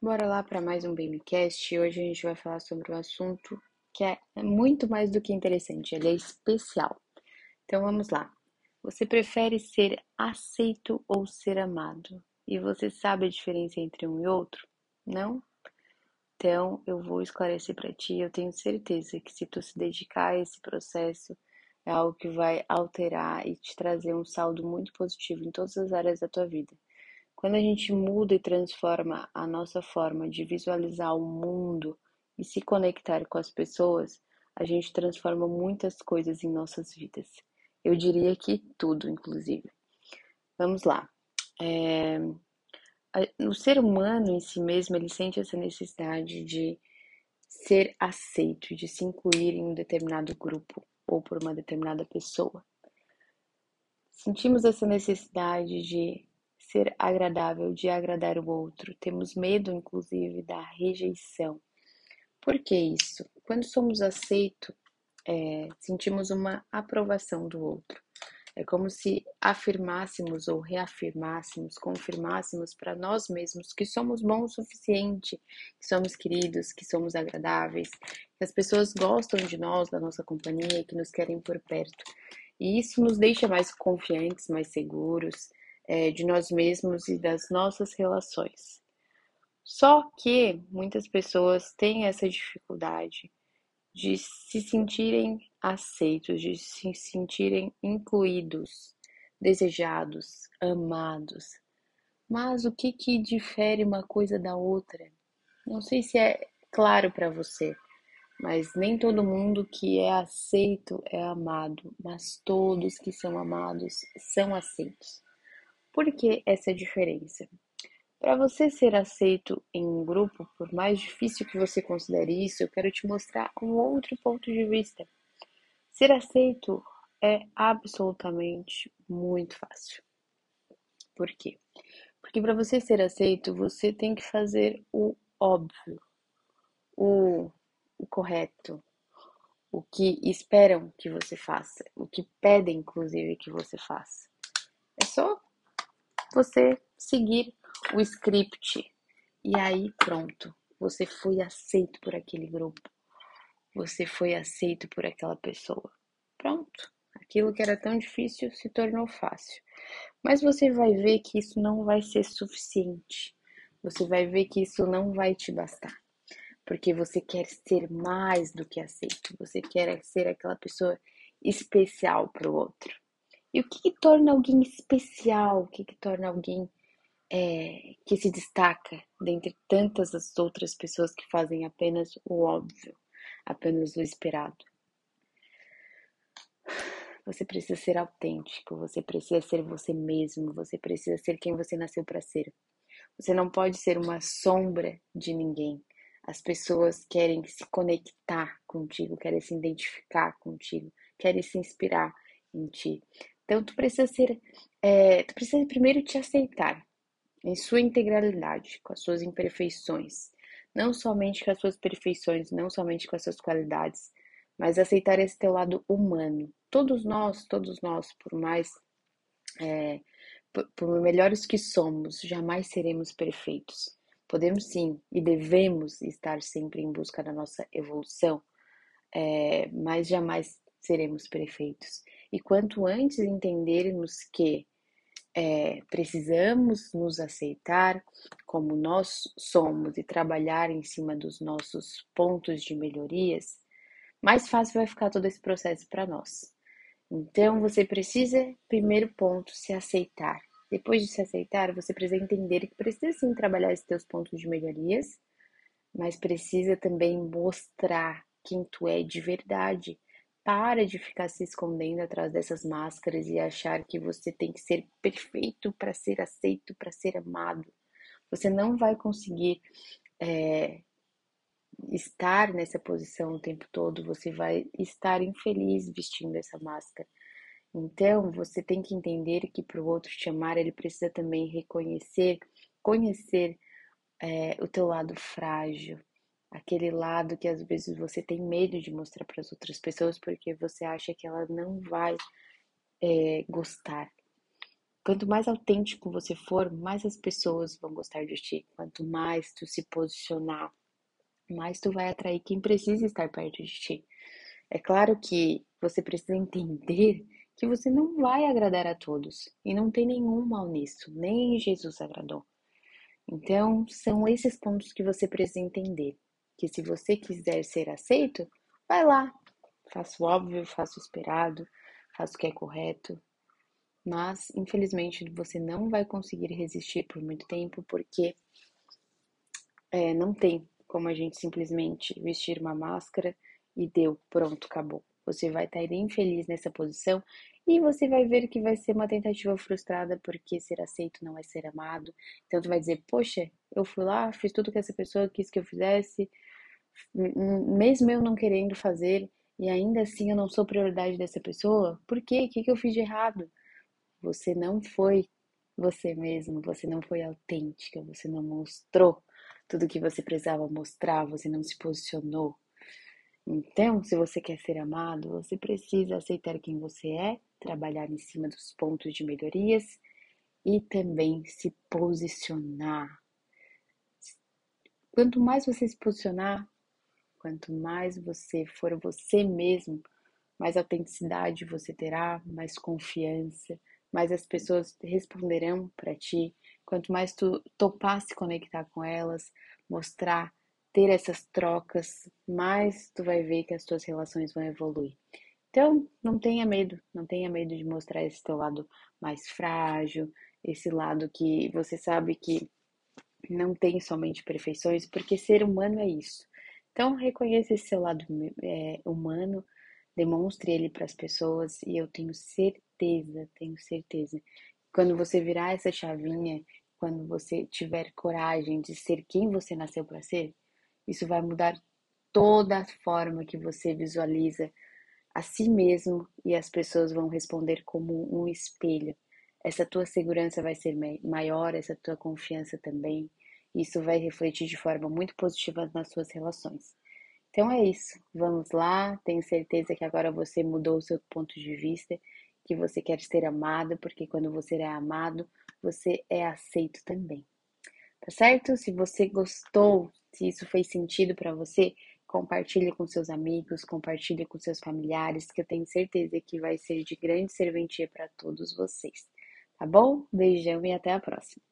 Bora lá para mais um BabyCast. Hoje a gente vai falar sobre um assunto que é muito mais do que interessante, ele é especial. Então vamos lá. Você prefere ser aceito ou ser amado? E você sabe a diferença entre um e outro? Não? Então eu vou esclarecer para ti. Eu tenho certeza que se tu se dedicar a esse processo, é algo que vai alterar e te trazer um saldo muito positivo em todas as áreas da tua vida. Quando a gente muda e transforma a nossa forma de visualizar o mundo e se conectar com as pessoas, a gente transforma muitas coisas em nossas vidas. Eu diria que tudo, inclusive. Vamos lá. É... O ser humano em si mesmo, ele sente essa necessidade de ser aceito, de se incluir em um determinado grupo ou por uma determinada pessoa. Sentimos essa necessidade de ser agradável, de agradar o outro. Temos medo, inclusive, da rejeição. Por que isso? Quando somos aceitos, é, sentimos uma aprovação do outro. É como se afirmássemos ou reafirmássemos, confirmássemos para nós mesmos que somos bons o suficiente, que somos queridos, que somos agradáveis, que as pessoas gostam de nós, da nossa companhia, que nos querem por perto. E isso nos deixa mais confiantes, mais seguros, é, de nós mesmos e das nossas relações. Só que muitas pessoas têm essa dificuldade de se sentirem aceitos, de se sentirem incluídos, desejados, amados. Mas o que que difere uma coisa da outra? Não sei se é claro para você, mas nem todo mundo que é aceito é amado, mas todos que são amados são aceitos. Por que essa diferença? Para você ser aceito em um grupo, por mais difícil que você considere isso, eu quero te mostrar um outro ponto de vista. Ser aceito é absolutamente muito fácil. Por quê? Porque para você ser aceito, você tem que fazer o óbvio, o, o correto, o que esperam que você faça, o que pedem, inclusive, que você faça. É só você seguir o script. E aí, pronto, você foi aceito por aquele grupo. Você foi aceito por aquela pessoa. Pronto. Aquilo que era tão difícil se tornou fácil. Mas você vai ver que isso não vai ser suficiente. Você vai ver que isso não vai te bastar. Porque você quer ser mais do que aceito. Você quer ser aquela pessoa especial para o outro. E o que, que torna alguém especial? O que, que torna alguém é, que se destaca dentre tantas as outras pessoas que fazem apenas o óbvio, apenas o esperado? Você precisa ser autêntico, você precisa ser você mesmo, você precisa ser quem você nasceu para ser. Você não pode ser uma sombra de ninguém. As pessoas querem se conectar contigo, querem se identificar contigo, querem se inspirar em ti. Então, tu precisa ser, é, tu precisa primeiro te aceitar em sua integralidade, com as suas imperfeições, não somente com as suas perfeições, não somente com as suas qualidades, mas aceitar esse teu lado humano. Todos nós, todos nós, por mais, é, por, por melhores que somos, jamais seremos perfeitos. Podemos sim e devemos estar sempre em busca da nossa evolução, é, mas jamais seremos perfeitos. E quanto antes entendermos que é, precisamos nos aceitar como nós somos e trabalhar em cima dos nossos pontos de melhorias, mais fácil vai ficar todo esse processo para nós. Então, você precisa, primeiro ponto, se aceitar. Depois de se aceitar, você precisa entender que precisa sim trabalhar esses teus pontos de melhorias, mas precisa também mostrar quem tu é de verdade para de ficar se escondendo atrás dessas máscaras e achar que você tem que ser perfeito para ser aceito, para ser amado. Você não vai conseguir é, estar nessa posição o tempo todo, você vai estar infeliz vestindo essa máscara. Então, você tem que entender que para o outro te amar, ele precisa também reconhecer, conhecer é, o teu lado frágil, aquele lado que às vezes você tem medo de mostrar para as outras pessoas porque você acha que ela não vai é, gostar. quanto mais autêntico você for, mais as pessoas vão gostar de ti. Quanto mais tu se posicionar, mais tu vai atrair quem precisa estar perto de ti. É claro que você precisa entender que você não vai agradar a todos e não tem nenhum mal nisso, nem Jesus agradou. Então, são esses pontos que você precisa entender. Que se você quiser ser aceito, vai lá, faça o óbvio, faça o esperado, faça o que é correto. Mas, infelizmente, você não vai conseguir resistir por muito tempo, porque é, não tem como a gente simplesmente vestir uma máscara e deu, pronto, acabou. Você vai estar infeliz nessa posição e você vai ver que vai ser uma tentativa frustrada porque ser aceito não é ser amado. Então tu vai dizer, poxa, eu fui lá, fiz tudo que essa pessoa quis que eu fizesse, mesmo eu não querendo fazer, e ainda assim eu não sou prioridade dessa pessoa, por quê? O que, eu fiz de errado? Você não foi você mesmo, você não foi autêntica, você não mostrou tudo que você precisava mostrar, você não se posicionou. Então, se você quer ser amado, você precisa aceitar quem você é, trabalhar em cima dos pontos de melhorias e também se posicionar. Quanto mais você se posicionar, quanto mais você for você mesmo, mais autenticidade você terá, mais confiança, mais as pessoas responderão para ti. Quanto mais tu topar se conectar com elas, mostrar ter essas trocas, mais tu vai ver que as tuas relações vão evoluir. Então, não tenha medo, não tenha medo de mostrar esse teu lado mais frágil, esse lado que você sabe que não tem somente perfeições, porque ser humano é isso. Então, reconheça esse seu lado é, humano, demonstre ele para as pessoas e eu tenho certeza, tenho certeza, quando você virar essa chavinha, quando você tiver coragem de ser quem você nasceu para ser, isso vai mudar toda a forma que você visualiza a si mesmo e as pessoas vão responder como um espelho. Essa tua segurança vai ser maior, essa tua confiança também. Isso vai refletir de forma muito positiva nas suas relações. Então é isso. Vamos lá. Tenho certeza que agora você mudou o seu ponto de vista, que você quer ser amado, porque quando você é amado, você é aceito também. Tá certo? Se você gostou se isso fez sentido para você, compartilhe com seus amigos, compartilhe com seus familiares, que eu tenho certeza que vai ser de grande serventia para todos vocês. Tá bom? Beijão e até a próxima.